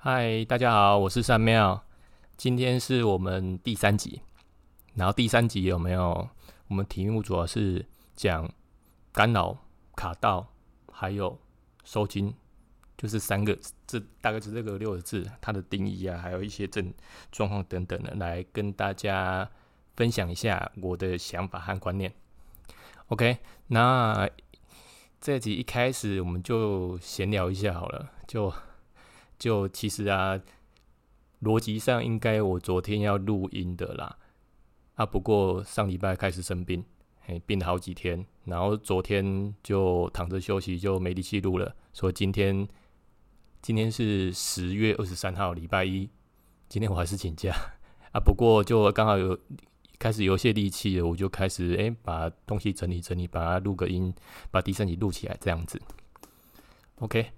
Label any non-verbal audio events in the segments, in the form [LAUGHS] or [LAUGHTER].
嗨，大家好，我是山庙。今天是我们第三集，然后第三集有没有？我们题目主要是讲干扰、卡到，还有收金，就是三个，这大概是这个六个字，它的定义啊，还有一些症状况等等的，来跟大家分享一下我的想法和观念。OK，那这集一开始我们就闲聊一下好了，就。就其实啊，逻辑上应该我昨天要录音的啦，啊，不过上礼拜开始生病，嘿，病了好几天，然后昨天就躺着休息，就没力气录了。所以今天，今天是十月二十三号，礼拜一，今天我还是请假 [LAUGHS] 啊。不过就刚好有开始有些力气了，我就开始哎把东西整理整理，把它录个音，把第三集录起来这样子。OK，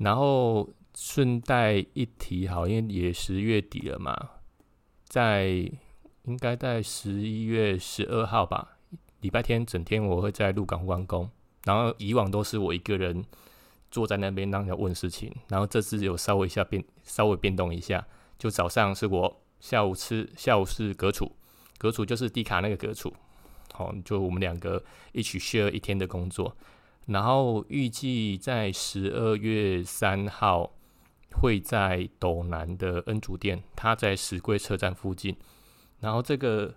然后。顺带一提，好，因为也十月底了嘛，在应该在十一月十二号吧，礼拜天整天我会在鹿港湾工，然后以往都是我一个人坐在那边让人问事情，然后这次有稍微一下变，稍微变动一下，就早上是我，下午吃，下午是葛楚，葛楚就是迪卡那个葛楚，好，就我们两个一起 share 一天的工作，然后预计在十二月三号。会在斗南的恩主殿，他在石龟车站附近。然后这个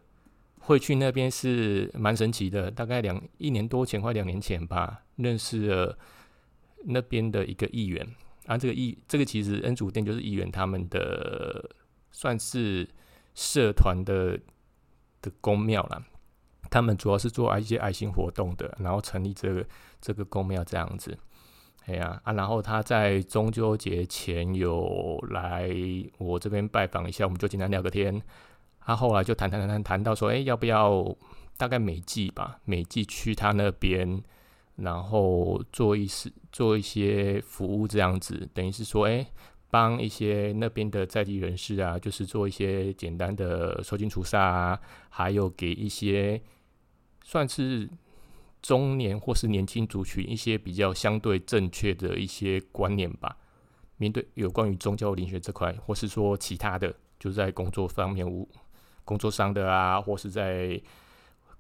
会去那边是蛮神奇的，大概两一年多前，快两年前吧，认识了那边的一个议员。啊，这个议这个其实恩主殿就是议员他们的算是社团的的公庙啦。他们主要是做一些爱心活动的，然后成立这个这个公庙这样子。哎呀啊！然后他在中秋节前有来我这边拜访一下，我们就简单聊个天。他后来就谈谈谈谈谈到说，哎，要不要大概每季吧，每季去他那边，然后做一些做一些服务这样子，等于是说，哎，帮一些那边的在地人士啊，就是做一些简单的收金除煞啊，还有给一些算是。中年或是年轻族群一些比较相对正确的一些观念吧，面对有关于宗教灵学这块，或是说其他的，就是在工作方面，无工作上的啊，或是在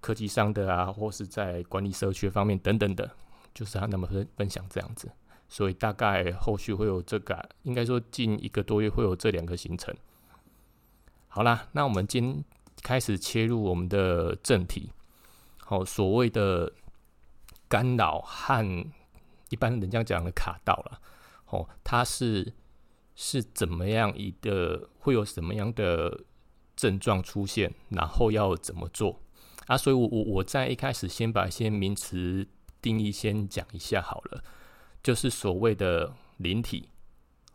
科技上的啊，或是在管理社区方面等等的，就是他那么分分享这样子，所以大概后续会有这个，应该说近一个多月会有这两个行程。好啦，那我们今开始切入我们的正题，好，所谓的。干扰和一般人家讲的卡到了，哦，它是是怎么样一个会有什么样的症状出现，然后要怎么做啊？所以，我我我在一开始先把一些名词定义先讲一下好了，就是所谓的灵体，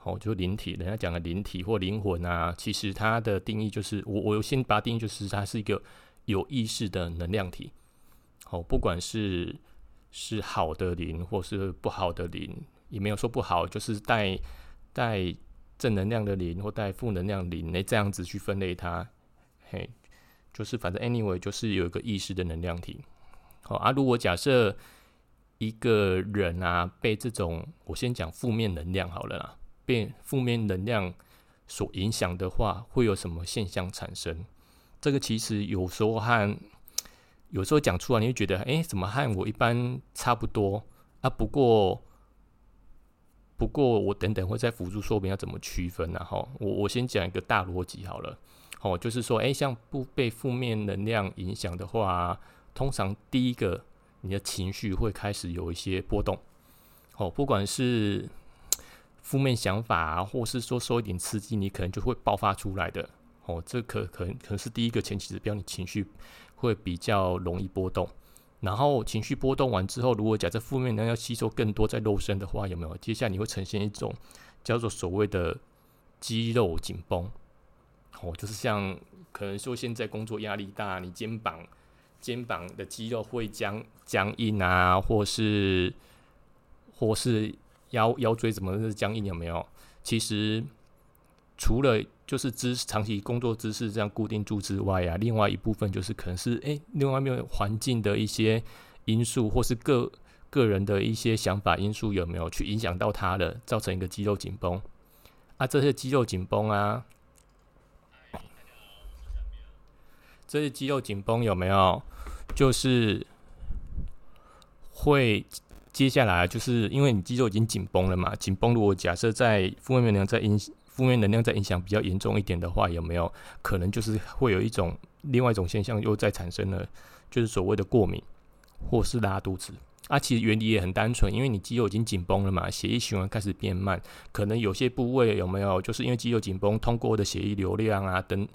哦，就灵体，人家讲的灵体或灵魂啊，其实它的定义就是我我先把它定义就是它是一个有意识的能量体，哦，不管是。是好的灵，或是不好的灵，也没有说不好，就是带带正能量的灵，或带负能量灵，那这样子去分类它，嘿，就是反正 anyway，就是有一个意识的能量体。好啊，如果假设一个人啊被这种，我先讲负面能量好了啦，被负面能量所影响的话，会有什么现象产生？这个其实有时候和有时候讲出来，你会觉得，哎，怎么和我一般差不多啊？不过，不过我等等会再辅助说明要怎么区分，然后我我先讲一个大逻辑好了。哦，就是说，哎，像不被负面能量影响的话，通常第一个，你的情绪会开始有一些波动。哦，不管是负面想法啊，或是说受一点刺激，你可能就会爆发出来的。哦，这可可能可能是第一个前期指标，你情绪。会比较容易波动，然后情绪波动完之后，如果假设负面能量要吸收更多在肉身的话，有没有？接下来你会呈现一种叫做所谓的肌肉紧绷，哦，就是像可能说现在工作压力大，你肩膀肩膀的肌肉会僵僵硬啊，或是或是腰腰椎怎么是僵硬？有没有？其实除了就是姿长期工作姿势这样固定住之外啊，另外一部分就是可能是诶，另外面环境的一些因素，或是个个人的一些想法因素有没有去影响到他的，造成一个肌肉紧绷啊，这些肌肉紧绷啊，这些肌肉紧绷有没有？就是会接下来就是因为你肌肉已经紧绷了嘛，紧绷。如果假设在负面能量在影负面能量在影响比较严重一点的话，有没有可能就是会有一种另外一种现象又在产生了，就是所谓的过敏或是拉肚子。啊，其实原理也很单纯，因为你肌肉已经紧绷了嘛，血液循环开始变慢，可能有些部位有没有，就是因为肌肉紧绷，通过的血液流量啊等，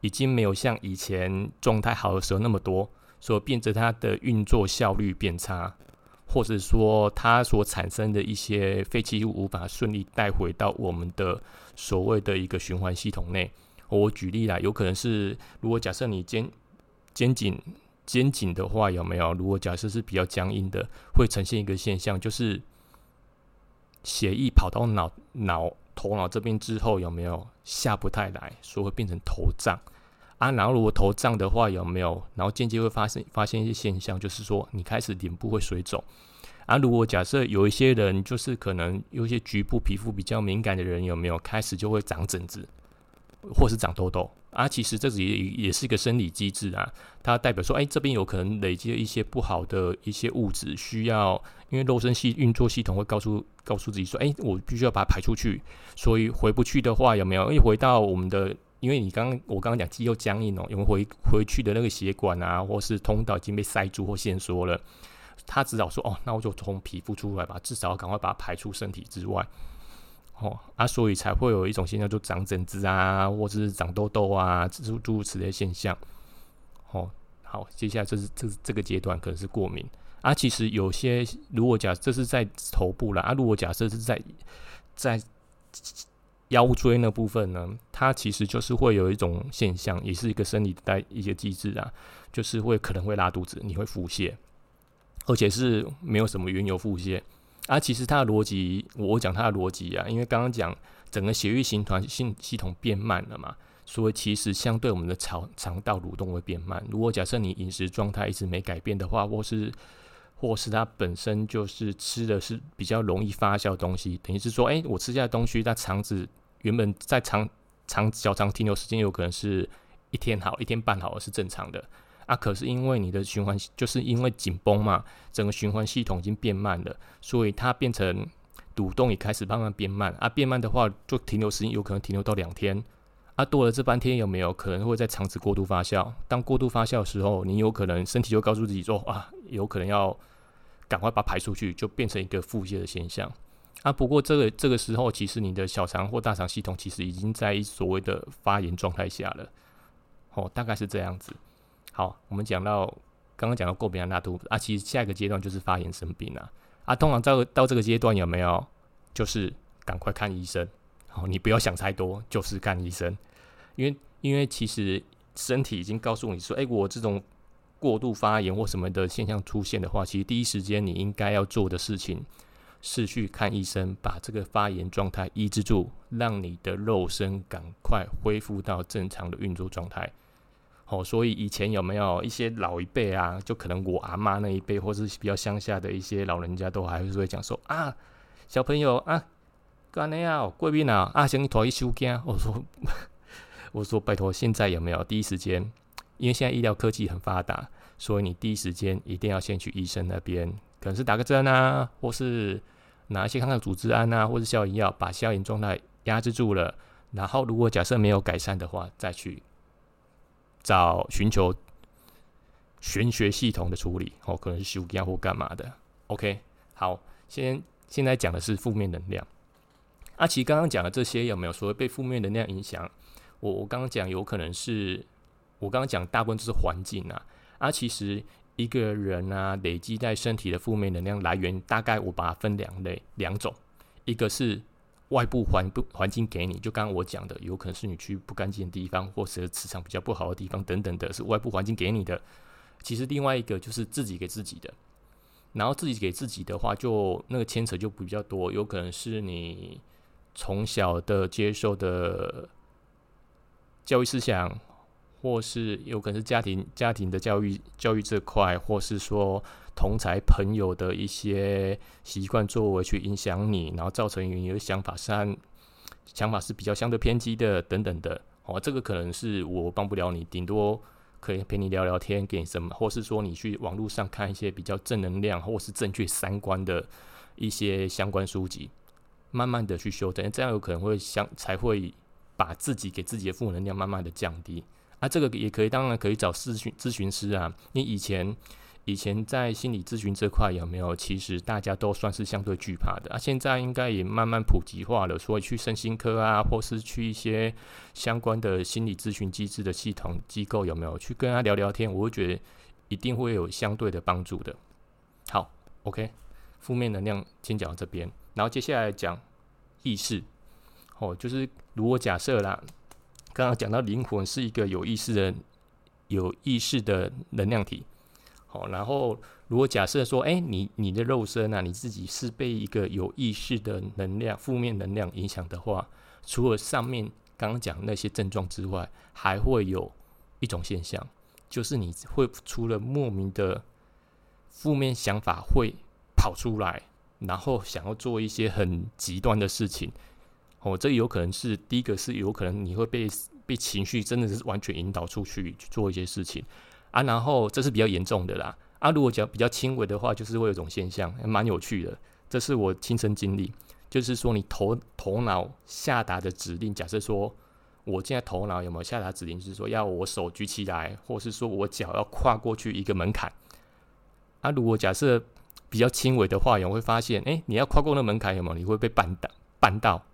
已经没有像以前状态好的时候那么多，所以变成它的运作效率变差，或者说它所产生的一些废弃物无法顺利带回到我们的所谓的一个循环系统内。我举例啦，有可能是如果假设你肩肩颈。肩颈的话有没有？如果假设是比较僵硬的，会呈现一个现象，就是血液跑到脑脑头脑这边之后有没有下不太来，所以会变成头胀啊。然后如果头胀的话有没有？然后间接会发生发现一些现象，就是说你开始脸部会水肿啊。如果假设有一些人就是可能有一些局部皮肤比较敏感的人有没有开始就会长疹子，或是长痘痘。啊，其实这也也是一个生理机制啊，它代表说，哎，这边有可能累积了一些不好的一些物质，需要因为肉身系运作系统会告诉告诉自己说，哎，我必须要把它排出去，所以回不去的话，有没有？一回到我们的，因为你刚刚我刚刚讲肌肉僵硬哦，有没有回回去的那个血管啊，或是通道已经被塞住或限缩了，他只好说，哦，那我就从皮肤出来吧，至少要赶快把它排出身体之外。哦啊，所以才会有一种现象，就长疹子啊，或者是长痘痘啊，诸诸如此类现象。哦，好，接下来这是这这个阶段可能是过敏啊。其实有些如果假这是在头部了啊，如果假设是在在腰椎那部分呢，它其实就是会有一种现象，也是一个生理带一些机制啊，就是会可能会拉肚子，你会腹泻，而且是没有什么缘由腹泻。啊，其实它的逻辑，我讲它的逻辑啊，因为刚刚讲整个血液循环系系统变慢了嘛，所以其实相对我们的肠肠道蠕动会变慢。如果假设你饮食状态一直没改变的话，或是或是它本身就是吃的是比较容易发酵的东西，等于是说，哎，我吃下的东西，它肠子原本在肠肠小肠停留时间有可能是一天好，一天半好是正常的。啊，可是因为你的循环就是因为紧绷嘛，整个循环系统已经变慢了，所以它变成蠕动也开始慢慢变慢。啊，变慢的话，就停留时间有可能停留到两天。啊，多了这半天有没有可能会在肠子过度发酵？当过度发酵的时候，你有可能身体就告诉自己说啊，有可能要赶快把它排出去，就变成一个腹泻的现象。啊，不过这个这个时候，其实你的小肠或大肠系统其实已经在所谓的发炎状态下了。哦，大概是这样子。好，我们讲到刚刚讲到过敏拉肚子啊，其实下一个阶段就是发炎生病了啊。通常到到这个阶段有没有？就是赶快看医生。好，你不要想太多，就是看医生。因为因为其实身体已经告诉你说，哎，我这种过度发炎或什么的现象出现的话，其实第一时间你应该要做的事情是去看医生，把这个发炎状态医治住，让你的肉身赶快恢复到正常的运作状态。哦，所以以前有没有一些老一辈啊，就可能我阿妈那一辈，或是比较乡下的一些老人家，都还是会讲说啊，小朋友啊，干那样贵宾啊，啊，先拖一休假。我说，我说拜托，现在有没有第一时间？因为现在医疗科技很发达，所以你第一时间一定要先去医生那边，可能是打个针啊，或是拿一些抗抗组织胺啊，或是消炎药，把消炎状态压制住了。然后如果假设没有改善的话，再去。找寻求玄学系统的处理，哦，可能是修家或干嘛的。OK，好，先现在讲的是负面能量。阿奇刚刚讲的这些有没有所谓被负面能量影响？我我刚刚讲有可能是，我刚刚讲大部分都是环境啊。啊，其实一个人啊累积在身体的负面能量来源，大概我把它分两类两种，一个是。外部环不环境给你，就刚刚我讲的，有可能是你去不干净的地方，或是磁场比较不好的地方等等的，是外部环境给你的。其实另外一个就是自己给自己的，然后自己给自己的话，就那个牵扯就比较多，有可能是你从小的接受的教育思想。或是有可能是家庭家庭的教育教育这块，或是说同才朋友的一些习惯作为去影响你，然后造成你的想法是想法是比较相对偏激的等等的。哦，这个可能是我帮不了你，顶多可以陪你聊聊天，给你什么，或是说你去网络上看一些比较正能量或是正确三观的一些相关书籍，慢慢的去修正，这样有可能会相才会把自己给自己的负能量慢慢的降低。啊，这个也可以，当然可以找咨询咨询师啊。你以前以前在心理咨询这块有没有？其实大家都算是相对惧怕的啊。现在应该也慢慢普及化了，所以去身心科啊，或是去一些相关的心理咨询机制的系统机构有没有去跟他聊聊天？我会觉得一定会有相对的帮助的。好，OK，负面能量先讲到这边，然后接下来讲意识。哦，就是如果假设啦。刚刚讲到灵魂是一个有意识的、有意识的能量体，好，然后如果假设说，哎，你你的肉身啊，你自己是被一个有意识的能量、负面能量影响的话，除了上面刚刚讲那些症状之外，还会有一种现象，就是你会除了莫名的负面想法会跑出来，然后想要做一些很极端的事情。哦，这有可能是第一个，是有可能你会被被情绪真的是完全引导出去去做一些事情啊，然后这是比较严重的啦啊。如果讲比较轻微的话，就是会有一种现象，蛮有趣的，这是我亲身经历，就是说你头头脑下达的指令，假设说我现在头脑有没有下达指令，就是说要我手举起来，或是说我脚要跨过去一个门槛啊。如果假设比较轻微的话，有会发现，哎，你要跨过那门槛有没有？你会被绊倒绊到。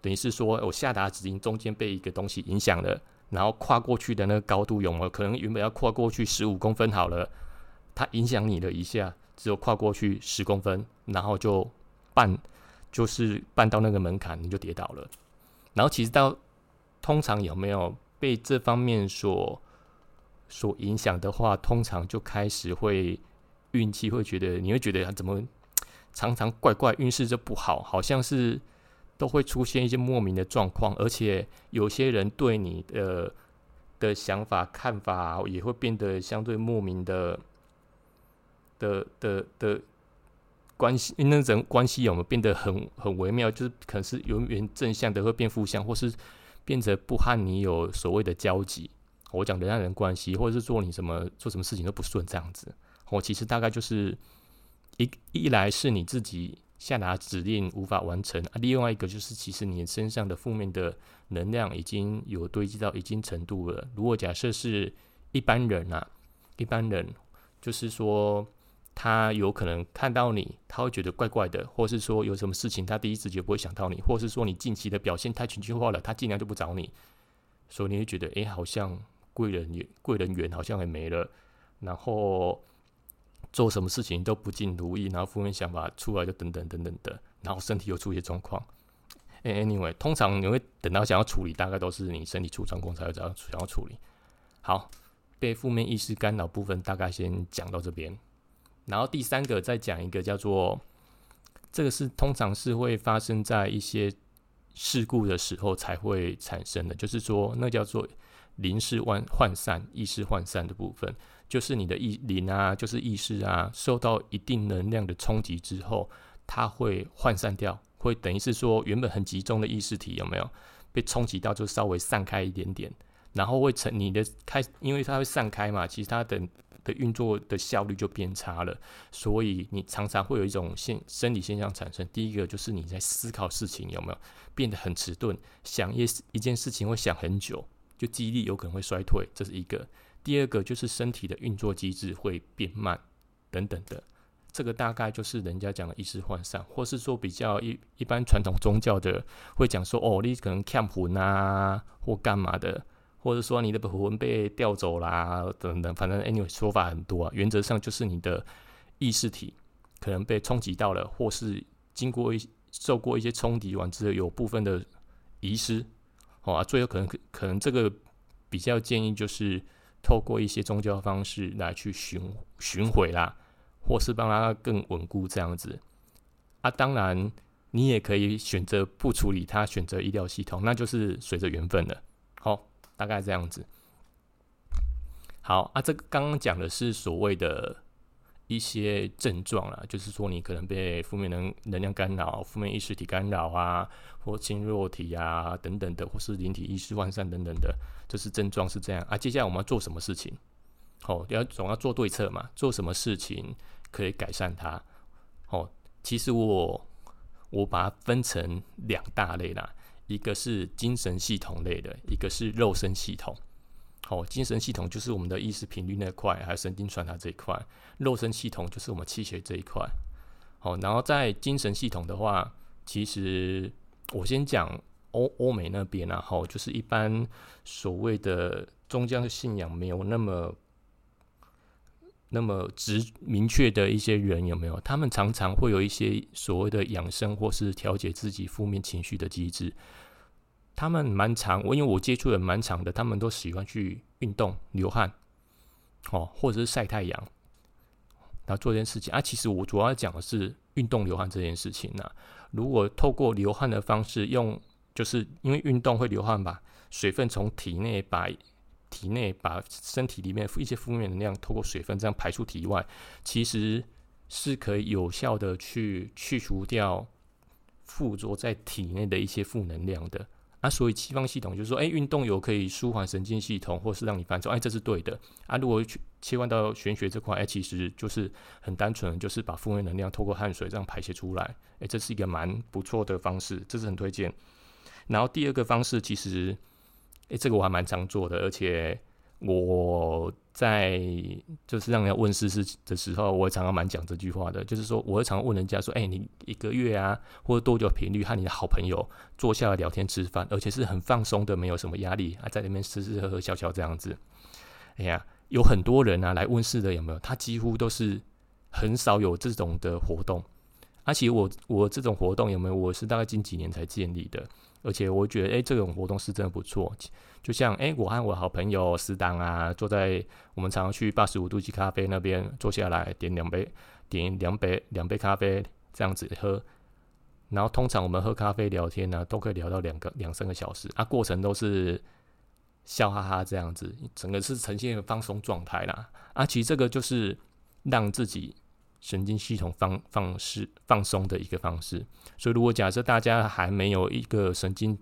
等于是说，我下达指令中间被一个东西影响了，然后跨过去的那个高度有没有可能原本要跨过去十五公分好了，它影响你了一下，只有跨过去十公分，然后就绊，就是绊到那个门槛，你就跌倒了。然后其实到通常有没有被这方面所所影响的话，通常就开始会运气会觉得你会觉得怎么常常怪怪，运势就不好，好像是。都会出现一些莫名的状况，而且有些人对你的的想法、看法也会变得相对莫名的的的的关系，那种关系有没有变得很很微妙？就是可能是永远正向的会变负向，或是变得不和你有所谓的交集。我讲人和人关系，或者是做你什么做什么事情都不顺这样子。我其实大概就是一一来是你自己。下达指令无法完成啊，另外一个就是其实你身上的负面的能量已经有堆积到一定程度了。如果假设是一般人啊，一般人就是说他有可能看到你，他会觉得怪怪的，或是说有什么事情他第一直觉不会想到你，或是说你近期的表现太情绪化了，他尽量就不找你，所以你会觉得哎，好像贵人缘贵人缘好像也没了，然后。做什么事情都不尽如意，然后负面想法出来就等等等等的，然后身体又出现状况。Anyway，通常你会等到想要处理，大概都是你身体出状况才会想要想要处理。好，被负面意识干扰部分大概先讲到这边，然后第三个再讲一个叫做，这个是通常是会发生在一些事故的时候才会产生的，就是说那叫做临时涣涣散、意识涣散的部分。就是你的意灵啊，就是意识啊，受到一定能量的冲击之后，它会涣散掉，会等于是说原本很集中的意识体有没有被冲击到，就稍微散开一点点，然后会成你的开，因为它会散开嘛，其实它的的运作的效率就变差了，所以你常常会有一种现生理现象产生。第一个就是你在思考事情有没有变得很迟钝，想一一件事情会想很久，就记忆力有可能会衰退，这是一个。第二个就是身体的运作机制会变慢，等等的，这个大概就是人家讲的意识涣散，或是说比较一一般传统宗教的会讲说，哦，你可能看魂啊，或干嘛的，或者说你的魂被调走啦，等等，反正 anyway 说法很多啊。原则上就是你的意识体可能被冲击到了，或是经过一受过一些冲击完之后，有部分的遗失，哦啊，最后可能可能这个比较建议就是。透过一些宗教方式来去寻寻回啦，或是帮他更稳固这样子啊。当然，你也可以选择不处理他，选择医疗系统，那就是随着缘分了。好，大概这样子。好啊，这个刚刚讲的是所谓的一些症状啦，就是说你可能被负面能能量干扰、负面意识体干扰啊，或轻弱体啊等等的，或是灵体意识涣散等等的，这是症状是这样啊。接下来我们要做什么事情？哦，要总要做对策嘛，做什么事情可以改善它？哦，其实我我把它分成两大类啦，一个是精神系统类的，一个是肉身系统。哦，精神系统就是我们的意识频率那块，还有神经传达这一块；肉身系统就是我们气血这一块。好，然后在精神系统的话，其实我先讲欧欧美那边啊，好，就是一般所谓的宗教信仰没有那么那么直明确的一些人有没有？他们常常会有一些所谓的养生或是调节自己负面情绪的机制。他们蛮长，我因为我接触的蛮长的，他们都喜欢去运动、流汗，哦，或者是晒太阳，然后做这件事情啊。其实我主要讲的是运动、流汗这件事情呢。如果透过流汗的方式，用就是因为运动会流汗吧，水分从体内把体内把身体里面一些负面能量透过水分这样排出体外，其实是可以有效的去去除掉附着在体内的一些负能量的。啊，所以西方系统就是说，哎，运动有可以舒缓神经系统，或是让你放松，哎，这是对的。啊，如果切换到玄学这块，哎，其实就是很单纯，就是把负面能量透过汗水这样排泄出来，哎，这是一个蛮不错的方式，这是很推荐。然后第二个方式，其实，哎，这个我还蛮常做的，而且。我在就是让人家问事事的时候，我常常蛮讲这句话的，就是说，我会常问人家说：“哎，你一个月啊，或者多久频率和你的好朋友坐下来聊天吃饭，而且是很放松的，没有什么压力啊，在那边吃吃喝喝笑笑这样子。”哎呀，有很多人啊来问事的，有没有？他几乎都是很少有这种的活动。而且我我这种活动有没有？我是大概近几年才建立的。而且我觉得，哎，这种活动是真的不错。就像，哎，我和我好朋友死党啊，坐在我们常常去八十五度 C 咖啡那边坐下来，点两杯，点两杯两杯咖啡这样子喝。然后通常我们喝咖啡聊天呢，都可以聊到两个两三个小时啊，过程都是笑哈哈这样子，整个是呈现一个放松状态啦。啊，其实这个就是让自己。神经系统放放式放松的一个方式，所以如果假设大家还没有一个神经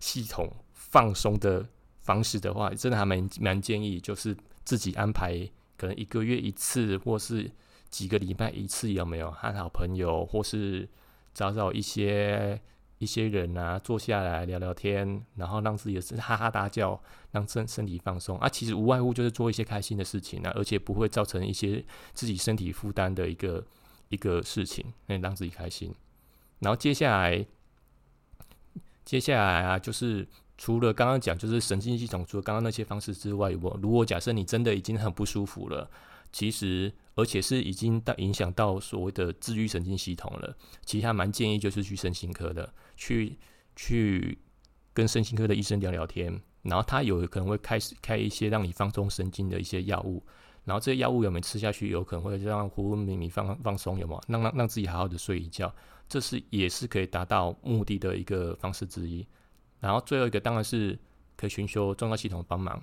系统放松的方式的话，真的还蛮蛮建议，就是自己安排，可能一个月一次，或是几个礼拜一次，有没有和好朋友，或是找找一些。一些人啊，坐下来聊聊天，然后让自己的身哈哈大叫，让身身体放松啊。其实无外乎就是做一些开心的事情啊，而且不会造成一些自己身体负担的一个一个事情，那让自己开心。然后接下来，接下来啊，就是除了刚刚讲，就是神经系统，除了刚刚那些方式之外，我如果假设你真的已经很不舒服了。其实，而且是已经到影响到所谓的治愈神经系统了。其实还蛮建议就是去身心科的，去去跟身心科的医生聊聊天。然后他有可能会开始开一些让你放松神经的一些药物。然后这些药物有没有吃下去，有可能会让昏昏迷迷放放松，有没有？让让让自己好好的睡一觉，这是也是可以达到目的的一个方式之一。然后最后一个当然是可以寻求重要系统帮忙。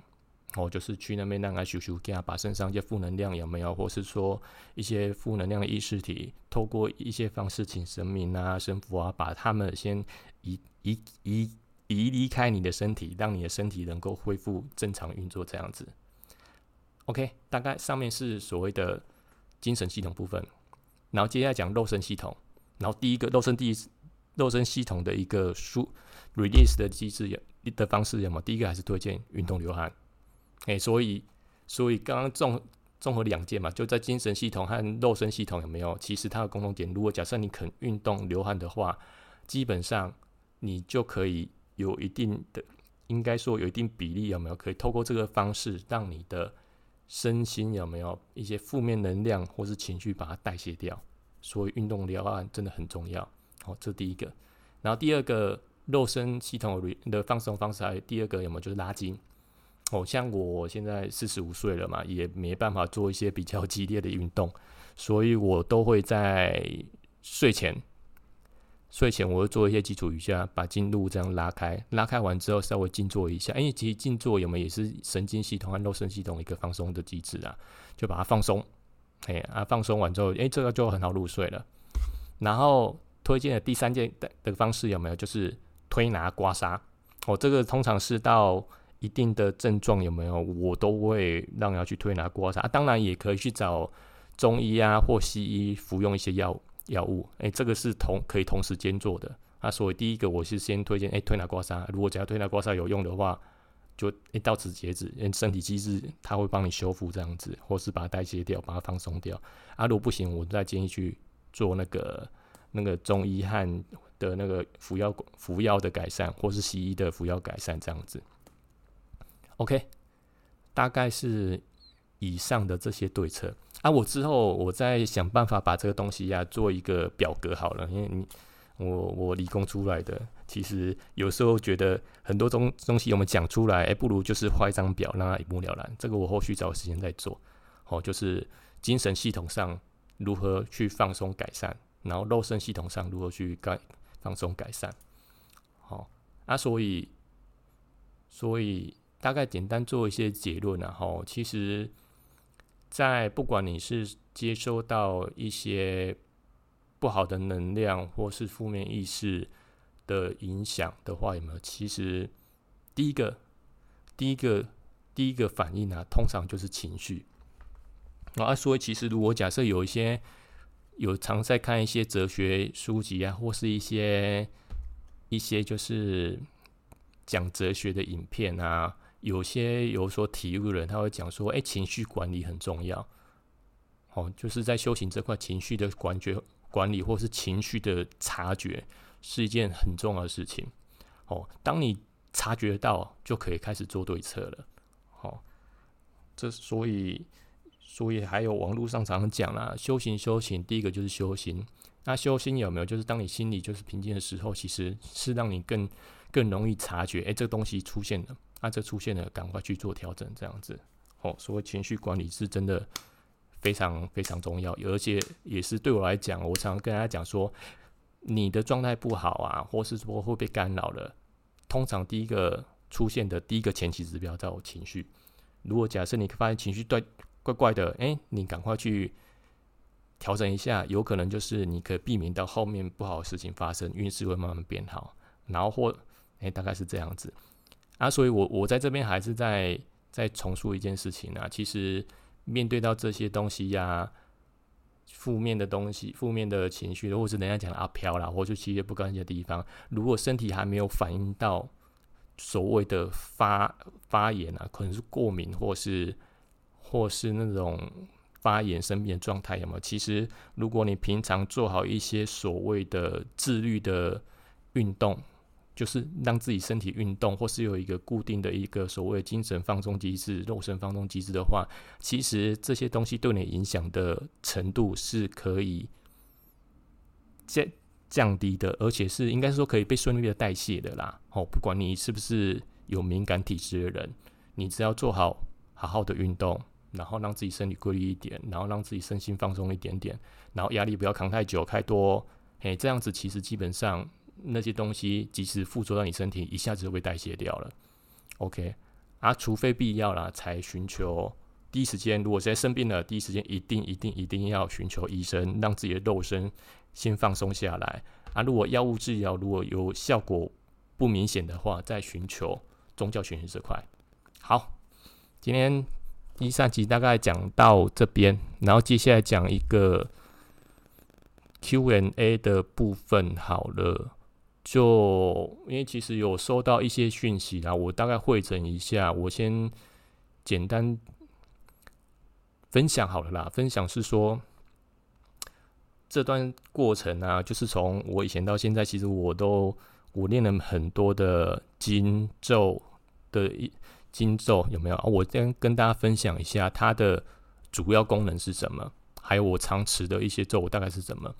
哦，就是去那边让他修修，给他把身上一些负能量有没有，或是说一些负能量的意识体，透过一些方式，请神明啊、神佛啊，把他们先移移移移离开你的身体，让你的身体能够恢复正常运作，这样子。OK，大概上面是所谓的精神系统部分，然后接下来讲肉身系统，然后第一个肉身第一肉身系统的一个输 release 的机制有的方式有吗？第一个还是推荐运动流汗。哎，所以，所以刚刚综综合两件嘛，就在精神系统和肉身系统有没有？其实它的共同点，如果假设你肯运动流汗的话，基本上你就可以有一定的，应该说有一定比例有没有？可以透过这个方式，让你的身心有没有一些负面能量或是情绪把它代谢掉？所以运动流汗真的很重要。好，这第一个。然后第二个肉身系统的放松方式，还有第二个有没有？就是拉筋。哦，像我现在四十五岁了嘛，也没办法做一些比较 [LAUGHS] 激烈的运动，所以我都会在睡前，睡前我会做一些基础瑜伽，把经路这样拉开，拉开完之后稍微静坐一下，因为其实静坐有没有也是神经系统和肉身系统一个放松的机制啊，就把它放松，哎啊，放松完之后，哎，这个就很好入睡了。然后推荐的第三件的的方式有没有？就是推拿刮痧。哦，这个通常是到一定的症状有没有，我都会让要去推拿刮痧。当然也可以去找中医啊或西医服用一些药药物。哎，这个是同可以同时兼做的。啊，所以第一个我是先推荐哎推拿刮痧。如果只要推拿刮痧有用的话，就一到此截止。因为身体机制它会帮你修复这样子，或是把它代谢掉，把它放松掉。啊，如果不行，我再建议去做那个那个中医和。的那个服药服药的改善，或是西医的服药改善这样子，OK，大概是以上的这些对策啊。我之后我再想办法把这个东西呀做一个表格好了，因为你我我理工出来的，其实有时候觉得很多东东西我们讲出来，哎，不如就是画一张表让它一目了然。这个我后续找时间再做。哦，就是精神系统上如何去放松改善，然后肉身系统上如何去改。放松改善，好啊，所以所以大概简单做一些结论，然后其实，在不管你是接收到一些不好的能量或是负面意识的影响的话，有没有？其实第一个第一个第一个反应啊，通常就是情绪啊。所以其实如果假设有一些。有常在看一些哲学书籍啊，或是一些一些就是讲哲学的影片啊，有些有所体悟的人，他会讲说：“哎，情绪管理很重要。”哦，就是在修行这块，情绪的管觉管理，或是情绪的察觉，是一件很重要的事情。哦，当你察觉到，就可以开始做对策了。好，这所以。所以还有网络上常常讲啦，修行修行，第一个就是修行。那修行有没有？就是当你心里就是平静的时候，其实是让你更更容易察觉，哎，这个东西出现了，啊，这出现了，赶快去做调整，这样子。哦，所以情绪管理是真的非常非常重要，而且也是对我来讲，我常跟大家讲说，你的状态不好啊，或是说会被干扰了，通常第一个出现的第一个前期指标叫情绪。如果假设你发现情绪对怪怪的，哎，你赶快去调整一下，有可能就是你可以避免到后面不好的事情发生，运势会慢慢变好。然后或，哎，大概是这样子啊。所以我我在这边还是在在重述一件事情啊。其实面对到这些东西呀，负面的东西、负面的情绪，或是人家讲阿飘啦，或者其实不干净的地方，如果身体还没有反应到所谓的发发炎啊，可能是过敏或是。或是那种发炎生病的状态有没有？其实，如果你平常做好一些所谓的自律的运动，就是让自己身体运动，或是有一个固定的一个所谓精神放松机制、肉身放松机制的话，其实这些东西对你影响的程度是可以降降低的，而且是应该说可以被顺利的代谢的啦。哦，不管你是不是有敏感体质的人，你只要做好好好的运动。然后让自己身体规律一点，然后让自己身心放松一点点，然后压力不要扛太久、太多，嘿，这样子其实基本上那些东西即使附着到你身体，一下子就被代谢掉了。OK，啊，除非必要啦，才寻求第一时间。如果现在生病了，第一时间一定、一定、一定要寻求医生，让自己的肉身先放松下来。啊，如果药物治疗如果有效果不明显的话，再寻求宗教玄学这块。好，今天。第三集大概讲到这边，然后接下来讲一个 Q&A 的部分。好了，就因为其实有收到一些讯息啦，我大概会诊一下。我先简单分享好了啦。分享是说这段过程啊，就是从我以前到现在，其实我都我练了很多的经咒的一。经咒有没有？我先跟大家分享一下它的主要功能是什么，还有我常持的一些咒大概是什么。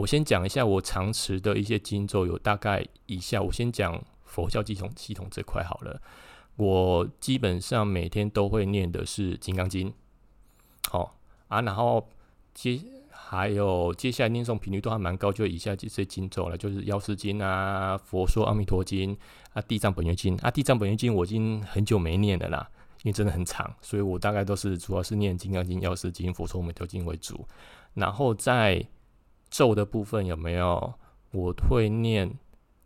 我先讲一下我常持的一些经咒，有大概以下。我先讲佛教系统系统这块好了。我基本上每天都会念的是《金刚经》，好啊，然后接。还有接下来念诵频率都还蛮高，就以下这些经咒了，就是《药师经》啊，《佛说阿弥陀经》啊，《地藏本愿经》啊，《地藏本愿经》我已经很久没念了啦，因为真的很长，所以我大概都是主要是念《金刚经》《药师经》《佛说弥陀经》为主。然后在咒的部分有没有？我会念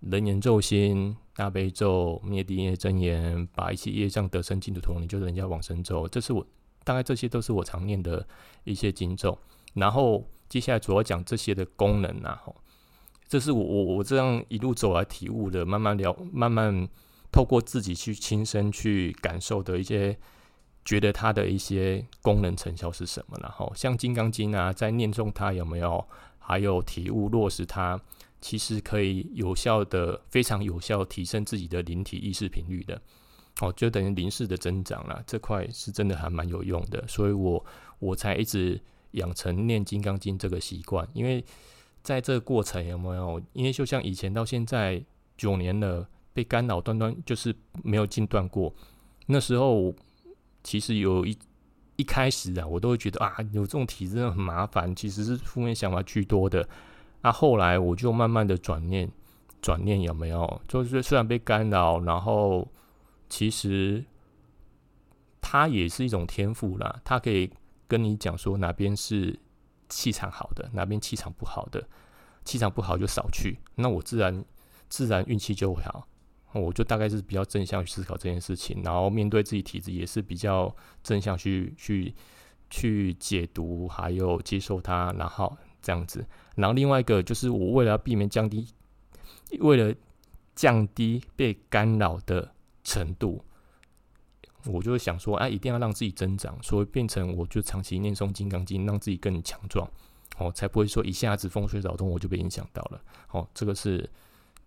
人言咒心、大悲咒、灭地业真言，把一切业障得生净土同，你就是人家往生咒。这是我大概这些都是我常念的一些经咒。然后接下来主要讲这些的功能啊，吼，这是我我我这样一路走来体悟的，慢慢聊，慢慢透过自己去亲身去感受的一些，觉得它的一些功能成效是什么？然后像《金刚经》啊，在念诵它有没有？还有体悟落实它，其实可以有效的、非常有效提升自己的灵体意识频率的。哦，就等于灵视的增长了，这块是真的还蛮有用的，所以我我才一直。养成念《金刚经》这个习惯，因为在这个过程有没有？因为就像以前到现在九年了，被干扰断断就是没有间断过。那时候其实有一一开始啊，我都会觉得啊，有这种体质很麻烦，其实是负面想法居多的。那后来我就慢慢的转念，转念有没有？就是虽然被干扰，然后其实它也是一种天赋啦，它可以。跟你讲说哪边是气场好的，哪边气场不好的，气场不好就少去，那我自然自然运气就会好。我就大概是比较正向去思考这件事情，然后面对自己体质也是比较正向去去去解读，还有接受它，然后这样子。然后另外一个就是我为了要避免降低，为了降低被干扰的程度。我就会想说，哎，一定要让自己增长，所以变成我就长期念诵《金刚经》，让自己更强壮，哦，才不会说一下子风吹草动我就被影响到了。哦，这个是《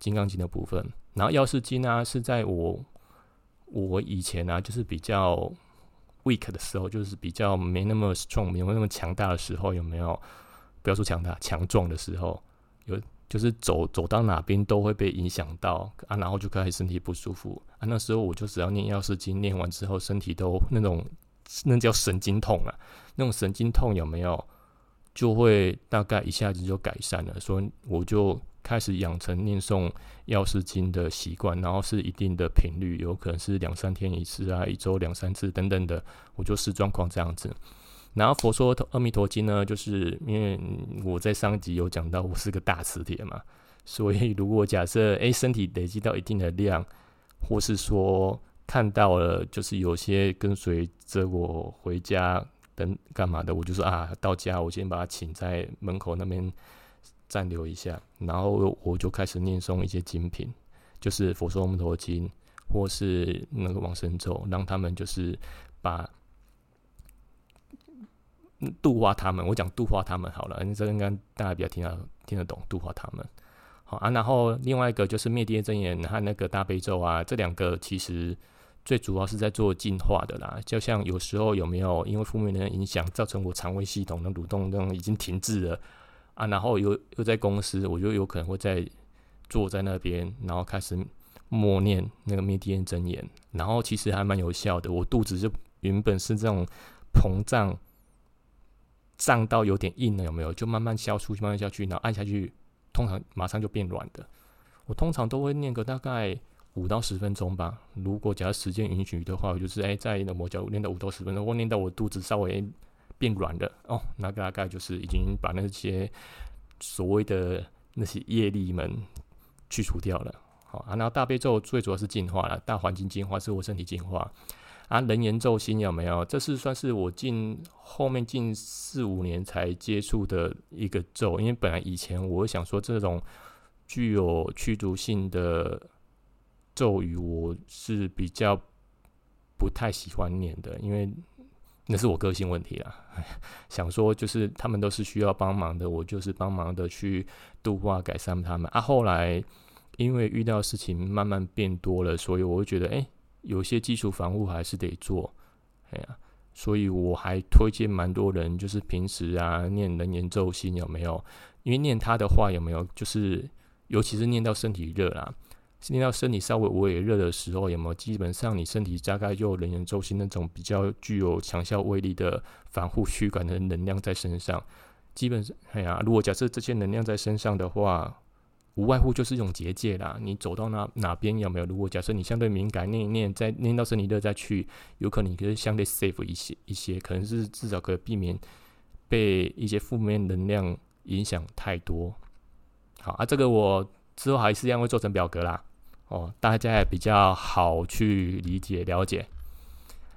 金刚经》的部分。然后《药师经》呢，是在我我以前呢，就是比较 weak 的时候，就是比较没那么 strong，没有那么强大的时候，有没有？不要说强大，强壮的时候有。就是走走到哪边都会被影响到啊，然后就开始身体不舒服啊。那时候我就只要念药师经，念完之后身体都那种那叫神经痛啊，那种神经痛有没有？就会大概一下子就改善了。所以我就开始养成念诵药师经的习惯，然后是一定的频率，有可能是两三天一次啊，一周两三次等等的，我就视状况这样子。然后佛说阿弥陀经呢，就是因为我在上集有讲到，我是个大磁铁嘛，所以如果假设诶身体累积到一定的量，或是说看到了，就是有些跟随着我回家等干嘛的，我就说啊，到家我先把它请在门口那边暂留一下，然后我就开始念诵一些精品，就是佛说阿弥陀经，或是那个往生咒，让他们就是把。度化他们，我讲度化他们好了，你这应该大家比较听得听得懂，度化他们。好啊，然后另外一个就是灭地真言和那个大悲咒啊，这两个其实最主要是在做净化的啦。就像有时候有没有因为负面的影响，造成我肠胃系统的蠕动那种已经停滞了啊，然后又又在公司，我就有可能会在坐在那边，然后开始默念那个灭地真言，然后其实还蛮有效的。我肚子就原本是这种膨胀。胀到有点硬了，有没有？就慢慢消出去，慢慢消去，然后按下去，通常马上就变软的。我通常都会念个大概五到十分钟吧。如果假如时间允许的话，我就是哎，在那磨脚念到五到十分钟，我念到我肚子稍微变软了哦，那大概就是已经把那些所谓的那些业力们去除掉了。好啊，然后大悲咒最主要是净化了，大环境净化是我身体净化。啊，人言咒心有没有？这是算是我近后面近四五年才接触的一个咒，因为本来以前我想说这种具有驱逐性的咒语，我是比较不太喜欢念的，因为那是我个性问题啦。[LAUGHS] 想说就是他们都是需要帮忙的，我就是帮忙的去度化改善他们。啊，后来因为遇到事情慢慢变多了，所以我会觉得，哎。有些基础防护还是得做，哎呀，所以我还推荐蛮多人，就是平时啊念人言咒心有没有？因为念他的话有没有？就是尤其是念到身体热啦，念到身体稍微微微热的时候有没有？基本上你身体大概就人言咒心那种比较具有强效威力的防护驱赶的能量在身上。基本上，哎呀，如果假设这些能量在身上的话，无外乎就是一种结界啦。你走到哪哪边有没有？如果假设你相对敏感，念一念，再念到身体热再去，有可能你可以相对 safe 一些一些，可能是至少可以避免被一些负面能量影响太多。好啊，这个我之后还是一样会做成表格啦，哦，大家也比较好去理解了解。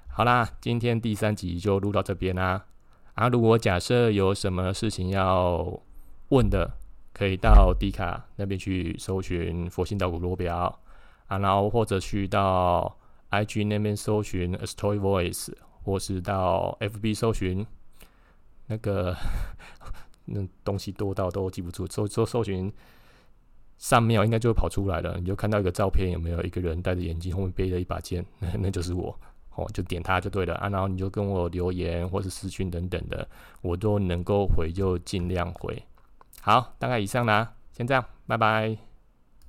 好啦，今天第三集就录到这边啦。啊，如果假设有什么事情要问的，可以到迪卡那边去搜寻佛心岛古罗表啊，然后或者去到 IG 那边搜寻 A Story Voice，或是到 FB 搜寻那个。[LAUGHS] 那东西多到都记不住，搜搜搜寻上面应该就会跑出来了。你就看到一个照片，有没有一个人戴着眼镜，后面背着一把剑，[LAUGHS] 那就是我哦，就点他就对了啊。然后你就跟我留言或是私讯等等的，我都能够回，就尽量回。好，大概以上啦，先这样，拜拜。